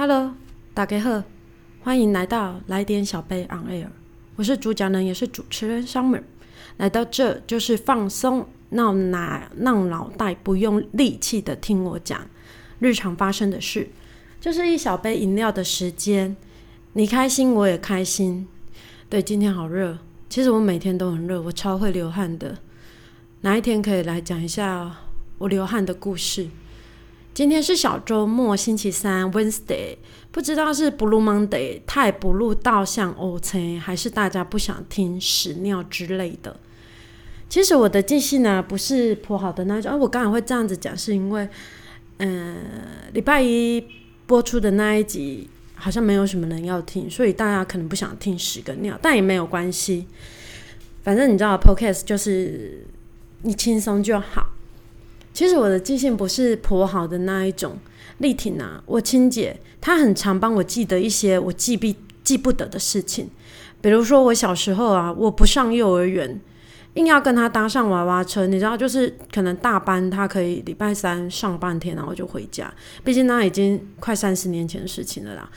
Hello，大家好，欢迎来到来点小杯 On Air，我是主讲人也是主持人 Summer。来到这就是放松，闹脑让脑袋不用力气的听我讲日常发生的事，就是一小杯饮料的时间，你开心我也开心。对，今天好热，其实我每天都很热，我超会流汗的。哪一天可以来讲一下我流汗的故事？今天是小周末，星期三，Wednesday，不知道是 Blue Monday，太不入道像 OK，还是大家不想听屎尿之类的。其实我的记性呢，不是颇好的那种。啊，我刚才会这样子讲，是因为，嗯，礼拜一播出的那一集好像没有什么人要听，所以大家可能不想听屎跟尿，但也没有关系。反正你知道，Podcast 就是你轻松就好。其实我的记性不是颇好的那一种。丽婷啊，我亲姐，她很常帮我记得一些我记不记不得的事情。比如说我小时候啊，我不上幼儿园，硬要跟她搭上娃娃车，你知道，就是可能大班她可以礼拜三上半天，然后就回家。毕竟那已经快三十年前的事情了啦。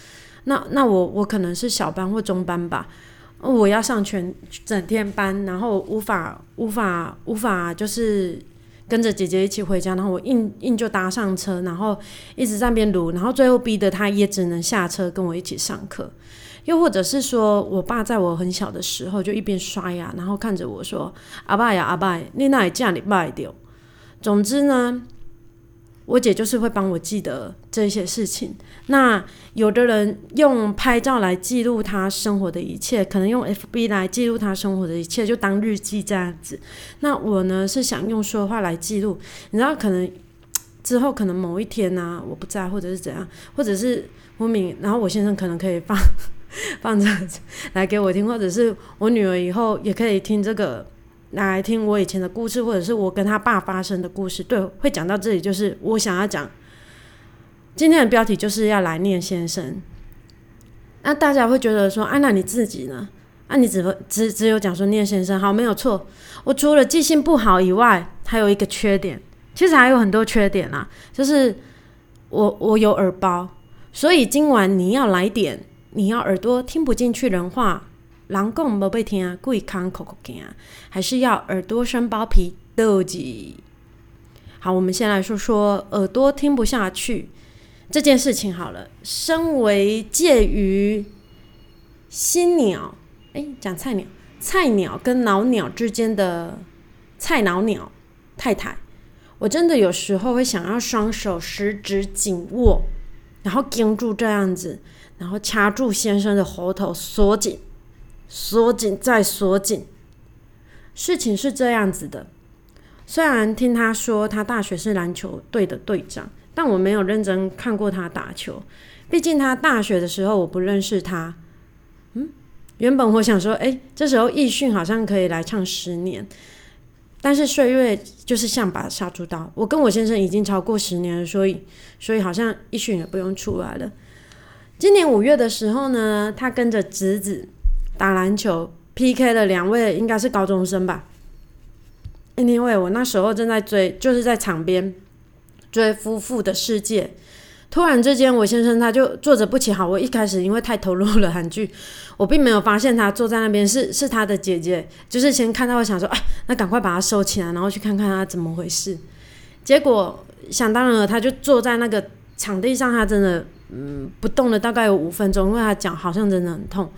那那我我可能是小班或中班吧，我要上全整天班，然后无法无法无法就是。跟着姐姐一起回家，然后我硬硬就搭上车，然后一直在那边撸，然后最后逼得他也只能下车跟我一起上课。又或者是说我爸在我很小的时候就一边刷牙，然后看着我说：“阿爸呀，阿爸，你那也这样你卖掉。”总之呢。我姐就是会帮我记得这些事情。那有的人用拍照来记录他生活的一切，可能用 FB 来记录他生活的一切，就当日记这样子。那我呢是想用说话来记录。你知道，可能之后可能某一天呢，我不在，或者是怎样，或者是我敏，然后我先生可能可以放 放着 来给我听，或者是我女儿以后也可以听这个。来听我以前的故事，或者是我跟他爸发生的故事。对，会讲到这里，就是我想要讲今天的标题，就是要来念先生。那大家会觉得说，啊，那你自己呢？啊，你只只只有讲说念先生好，没有错。我除了记性不好以外，还有一个缺点，其实还有很多缺点啦，就是我我有耳包，所以今晚你要来点，你要耳朵听不进去人话。狼讲无被听，贵康口口惊，还是要耳朵生包皮斗鸡。好，我们先来说说耳朵听不下去这件事情好了。身为介于新鸟，哎，讲菜鸟，菜鸟跟老鸟之间的菜老鸟太太，我真的有时候会想要双手十指紧握，然后盯住这样子，然后掐住先生的喉头，锁紧。锁紧再锁紧。事情是这样子的，虽然听他说他大学是篮球队的队长，但我没有认真看过他打球。毕竟他大学的时候我不认识他。嗯，原本我想说，哎，这时候易迅好像可以来唱十年，但是岁月就是像把杀猪刀。我跟我先生已经超过十年了，所以所以好像易迅也不用出来了。今年五月的时候呢，他跟着侄子。打篮球 PK 的两位应该是高中生吧？因为我那时候正在追，就是在场边追《夫妇的世界》。突然之间，我先生他就坐着不起好。我一开始因为太投入了韩剧，我并没有发现他坐在那边是是他的姐姐。就是先看到，我想说，哎，那赶快把他收起来，然后去看看他怎么回事。结果想当然了，他就坐在那个场地上，他真的嗯不动了，大概有五分钟，因为他脚好像真的很痛。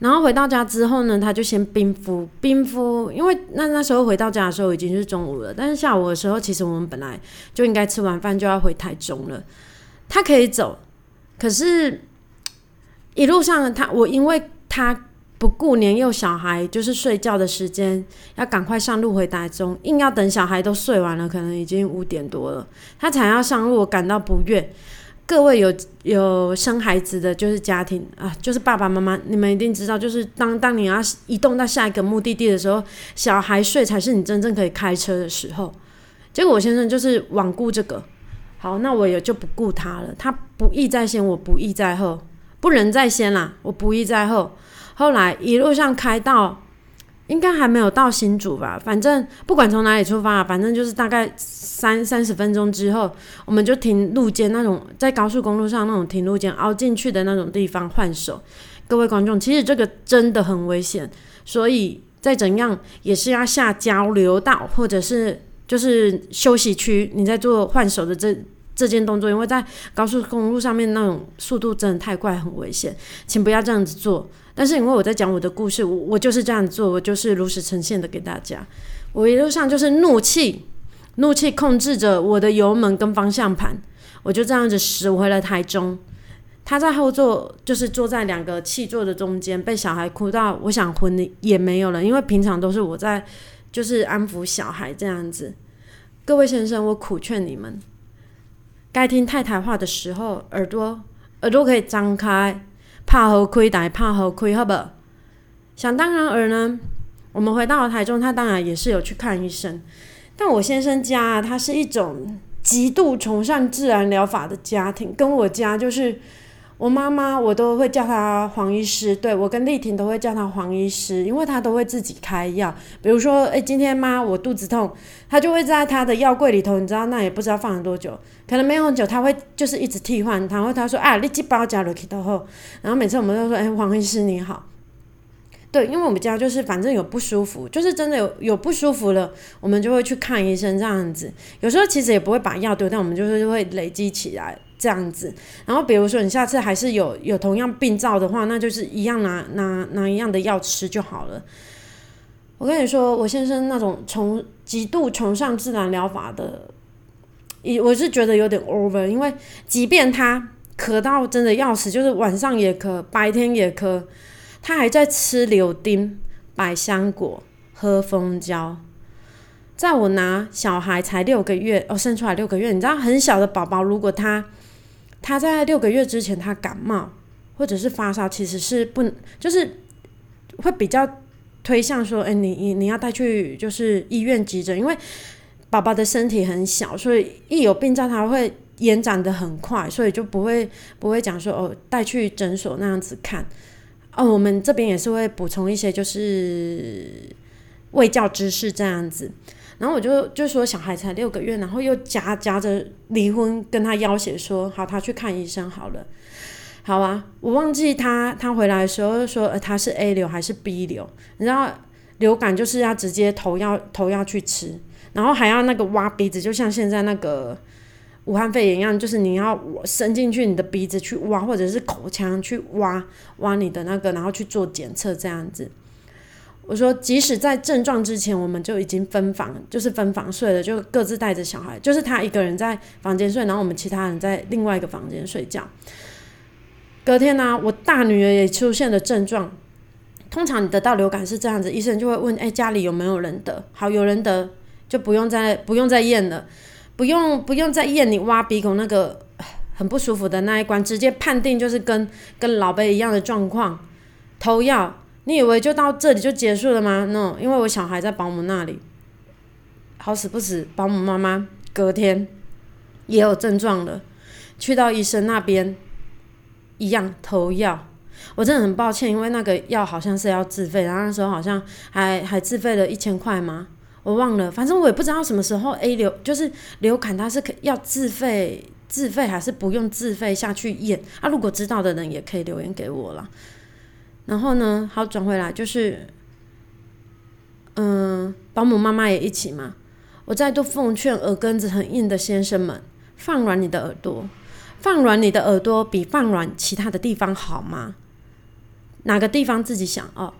然后回到家之后呢，他就先冰敷冰敷，因为那那时候回到家的时候已经是中午了。但是下午的时候，其实我们本来就应该吃完饭就要回台中了。他可以走，可是一路上他我因为他不顾年幼小孩就是睡觉的时间，要赶快上路回台中，硬要等小孩都睡完了，可能已经五点多了，他才要上路，我感到不悦。各位有有生孩子的就是家庭啊，就是爸爸妈妈，你们一定知道，就是当当你要移动到下一个目的地的时候，小孩睡才是你真正可以开车的时候。结果我先生就是罔顾这个，好，那我也就不顾他了。他不义在先，我不义在后，不仁在先啦，我不义在后。后来一路上开到应该还没有到新竹吧。反正不管从哪里出发，反正就是大概三三十分钟之后，我们就停路肩那种在高速公路上那种停路肩凹进去的那种地方换手。各位观众，其实这个真的很危险，所以再怎样也是要下交流道或者是就是休息区，你在做换手的这。这件动作，因为在高速公路上面那种速度真的太快，很危险，请不要这样子做。但是因为我在讲我的故事，我我就是这样做，我就是如实呈现的给大家。我一路上就是怒气，怒气控制着我的油门跟方向盘，我就这样子驶回了台中。他在后座，就是坐在两个气座的中间，被小孩哭到我想昏也没有了，因为平常都是我在就是安抚小孩这样子。各位先生，我苦劝你们。该听太太话的时候，耳朵耳朵可以张开，怕喝亏待，怕喝亏，好不？想当然而呢，我们回到台中，他当然也是有去看医生。但我先生家，他是一种极度崇尚自然疗法的家庭，跟我家就是。我妈妈，我都会叫她黄医师。对我跟丽婷都会叫她黄医师，因为她都会自己开药。比如说，诶，今天妈我肚子痛，她就会在她的药柜里头，你知道那也不知道放了多久，可能没有很久，她会就是一直替换。然后她说啊，立即包加了去都好。然后每次我们都说，哎，黄医师你好。对，因为我们家就是反正有不舒服，就是真的有有不舒服了，我们就会去看医生这样子。有时候其实也不会把药丢掉，我们就是会累积起来。这样子，然后比如说你下次还是有有同样病灶的话，那就是一样拿拿拿一样的药吃就好了。我跟你说，我先生那种从极度崇尚自然疗法的，我是觉得有点 over，因为即便他咳到真的要死，就是晚上也咳，白天也咳，他还在吃柳丁、百香果、喝蜂胶。在我拿小孩才六个月哦，生出来六个月，你知道很小的宝宝，如果他他在六个月之前，他感冒或者是发烧，其实是不就是会比较推向说，哎，你你你要带去就是医院急诊，因为宝宝的身体很小，所以一有病灶，他会延展的很快，所以就不会不会讲说哦，带去诊所那样子看。哦，我们这边也是会补充一些就是卫教知识这样子。然后我就就说小孩才六个月，然后又夹夹着离婚跟他要挟说好，他去看医生好了，好啊，我忘记他他回来的时候说呃他是 A 流还是 B 流，你知道流感就是要直接投药投药去吃，然后还要那个挖鼻子，就像现在那个武汉肺炎一样，就是你要伸进去你的鼻子去挖，或者是口腔去挖挖你的那个，然后去做检测这样子。我说，即使在症状之前，我们就已经分房，就是分房睡了，就各自带着小孩，就是他一个人在房间睡，然后我们其他人在另外一个房间睡觉。隔天呢，我大女儿也出现了症状。通常你得到流感是这样子，医生就会问：哎，家里有没有人得？好，有人得，就不用再不用再验了，不用不用再验你挖鼻孔那个很不舒服的那一关，直接判定就是跟跟老贝一样的状况，投药。你以为就到这里就结束了吗？no，因为我小孩在保姆那里，好死不死，保姆妈妈隔天也有症状了，去到医生那边一样投药。我真的很抱歉，因为那个药好像是要自费，然后那时候好像还还自费了一千块吗？我忘了，反正我也不知道什么时候 A 流就是流感，它是可要自费自费还是不用自费下去验啊？如果知道的人也可以留言给我了。然后呢？好转回来就是，嗯，保姆妈妈也一起嘛。我再度奉劝耳根子很硬的先生们，放软你的耳朵，放软你的耳朵比放软其他的地方好吗？哪个地方自己想哦？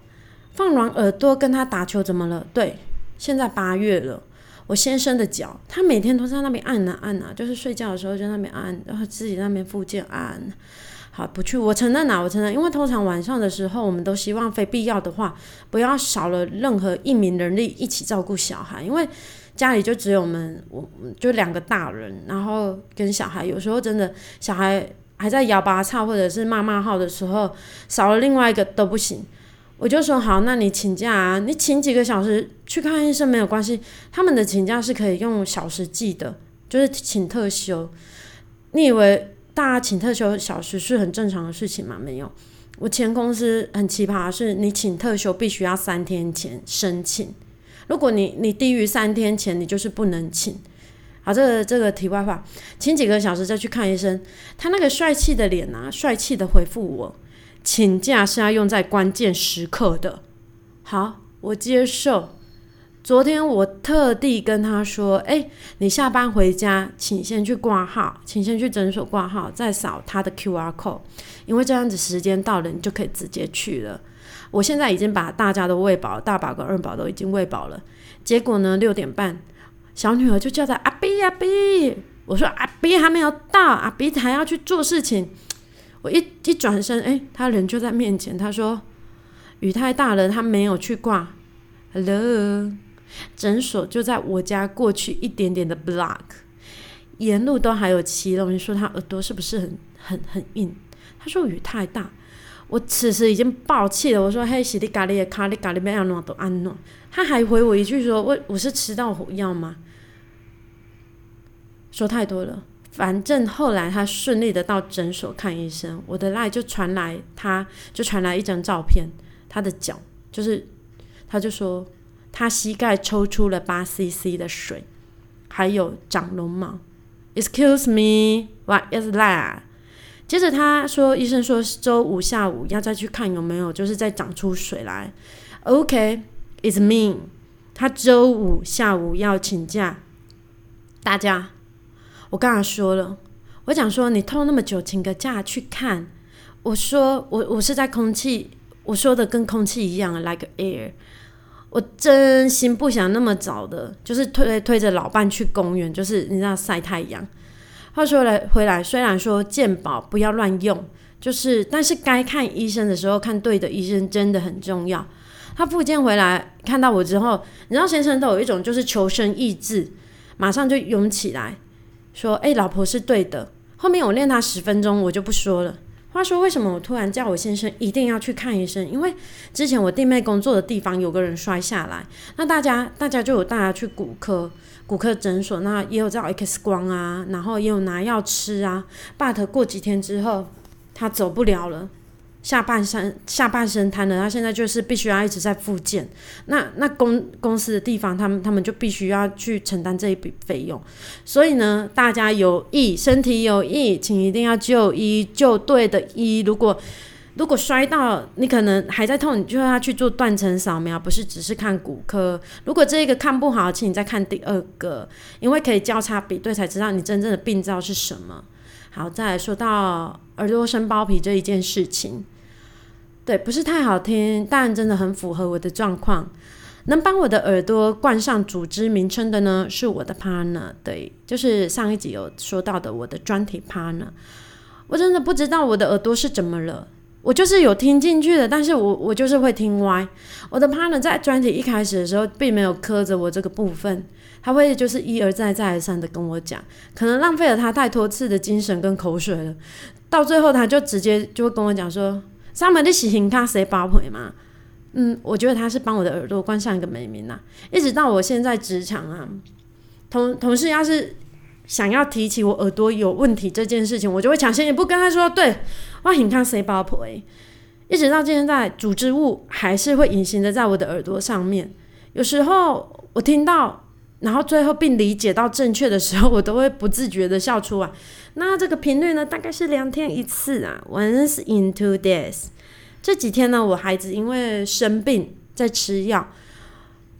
放软耳朵跟他打球怎么了？对，现在八月了，我先生的脚，他每天都在那边按啊按啊，就是睡觉的时候就那边按，然后自己那边附近按。好，不去。我承认呐，我承认，因为通常晚上的时候，我们都希望非必要的话，不要少了任何一名人力一起照顾小孩，因为家里就只有我们，我就两个大人，然后跟小孩，有时候真的小孩还在摇八叉或者是骂骂号的时候，少了另外一个都不行。我就说好，那你请假啊，你请几个小时去看医生没有关系，他们的请假是可以用小时计的，就是请特休。你以为？大家请特休小时是很正常的事情嘛？没有，我前公司很奇葩，是你请特休必须要三天前申请，如果你你低于三天前，你就是不能请。好，这个这个题外话，请几个小时再去看医生，他那个帅气的脸啊，帅气的回复我，请假是要用在关键时刻的。好，我接受。昨天我特地跟他说：“哎，你下班回家，请先去挂号，请先去诊所挂号，再扫他的 Q R code，因为这样子时间到了，你就可以直接去了。”我现在已经把大家都喂饱，大宝跟二宝都已经喂饱了。结果呢，六点半，小女儿就叫他阿 B 阿 B，我说阿 B 还没有到，阿 B 还要去做事情。我一一转身，哎，他人就在面前。他说雨太大了，他没有去挂。Hello。诊所就在我家过去一点点的 block，沿路都还有骑楼。你说他耳朵是不是很很很硬？他说雨太大，我此时已经爆气了。我说嘿，洗的咖喱的咖喱咖喱没有弄都安弄。他还回我一句说，我我是吃到火药吗？说太多了。反正后来他顺利的到诊所看医生，我的赖就传来，他就传来一张照片，他的脚就是，他就说。他膝盖抽出了八 CC 的水，还有长绒毛。Excuse me, what is that？接着他说，医生说周五下午要再去看有没有，就是再长出水来。OK，it's me。他周五下午要请假。大家，我刚才说了，我讲说你痛那么久，请个假去看。我说我我是在空气，我说的跟空气一样，like air。我真心不想那么早的，就是推推着老伴去公园，就是你知道晒太阳。话说来回来，虽然说健保不要乱用，就是但是该看医生的时候看对的医生真的很重要。他复健回来。看到我之后，你知道先生都有一种就是求生意志，马上就涌起来。说：“哎，老婆是对的。”后面我练他十分钟，我就不说了。话说，为什么我突然叫我先生一定要去看医生？因为之前我弟妹工作的地方有个人摔下来，那大家大家就有大家去骨科骨科诊所，那也有照 X 光啊，然后也有拿药吃啊。But 过几天之后，他走不了了。下半身下半身瘫了，他现在就是必须要一直在复健。那那公公司的地方，他们他们就必须要去承担这一笔费用。所以呢，大家有意身体有意，请一定要就医，就对的医。如果如果摔到你可能还在痛，你就要去做断层扫描，不是只是看骨科。如果这个看不好，请你再看第二个，因为可以交叉比对才知道你真正的病灶是什么。好，再来说到耳朵生包皮这一件事情，对，不是太好听，但真的很符合我的状况。能帮我的耳朵冠上组织名称的呢，是我的 partner，对，就是上一集有说到的我的专题 partner。我真的不知道我的耳朵是怎么了。我就是有听进去的，但是我我就是会听歪。我的 partner 在专题一开始的时候，并没有磕着我这个部分，他会就是一而再再而三的跟我讲，可能浪费了他太多次的精神跟口水了。到最后，他就直接就会跟我讲说：“上门的喜庆卡谁包赔嘛？”嗯，我觉得他是帮我的耳朵关上一个美名呐。一直到我现在职场啊，同同事要是。想要提起我耳朵有问题这件事情，我就会抢先一步跟他说：“对，我很看 C 包婆诶。”一直到现在，组织物还是会隐形的在我的耳朵上面。有时候我听到，然后最后并理解到正确的时候，我都会不自觉的笑出来。那这个频率呢，大概是两天一次啊，once in two days。这几天呢，我孩子因为生病在吃药。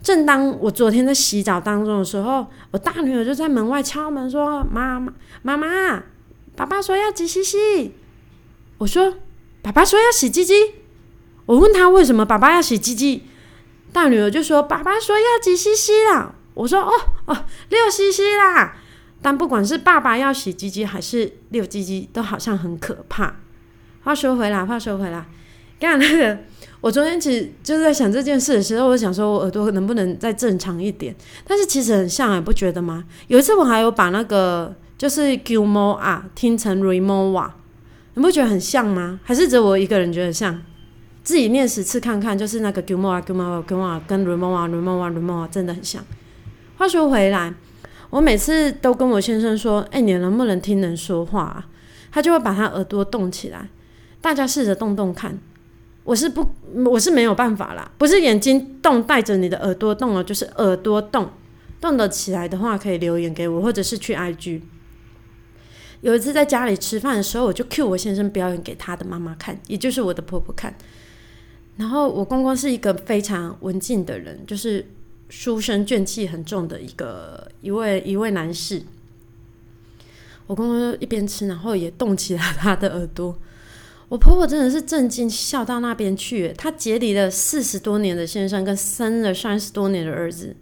正当我昨天在洗澡当中的时候，我大女儿就在门外敲门说：“妈妈，妈妈，爸爸说要挤洗洗。”我说：“爸爸说要洗鸡鸡。”我问他为什么爸爸要洗鸡鸡，大女儿就说：“爸爸说要挤洗洗啦。”我说：“哦哦，六 C C 啦。”但不管是爸爸要洗鸡鸡还是六鸡鸡，都好像很可怕。话说回来，话说回来，刚才那个。我昨天其实就是在想这件事的时候，我想说我耳朵能不能再正常一点，但是其实很像，你不觉得吗？有一次我还有把那个就是 Gilmo 啊听成 Remova，你不觉得很像吗？还是只有我一个人觉得像？自己念十次看看，就是那个 Gilmo 啊 Gilmo 啊 Gilmo 啊跟 Remova Remova Remova 真的很像。话说回来，我每次都跟我先生说：“哎，你能不能听人说话？”他就会把他耳朵动起来。大家试着动动看。我是不，我是没有办法啦，不是眼睛动带着你的耳朵动了，就是耳朵动，动得起来的话可以留言给我，或者是去 IG。有一次在家里吃饭的时候，我就 cue 我先生表演给他的妈妈看，也就是我的婆婆看。然后我公公是一个非常文静的人，就是书生卷气很重的一个一位一位男士。我公公一边吃，然后也动起了他的耳朵。我婆婆真的是震惊，笑到那边去。她结离了四十多年的先生，跟生了三十多年的儿子，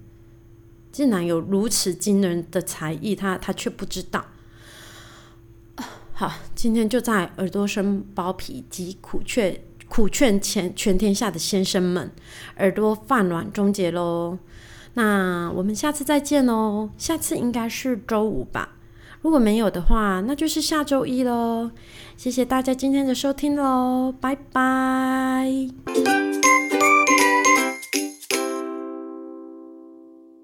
竟然有如此惊人的才艺，她她却不知道。好，今天就在耳朵生包皮及苦劝苦劝全全天下的先生们，耳朵泛软终结喽。那我们下次再见喽，下次应该是周五吧。如果没有的话，那就是下周一喽。谢谢大家今天的收听喽，拜拜。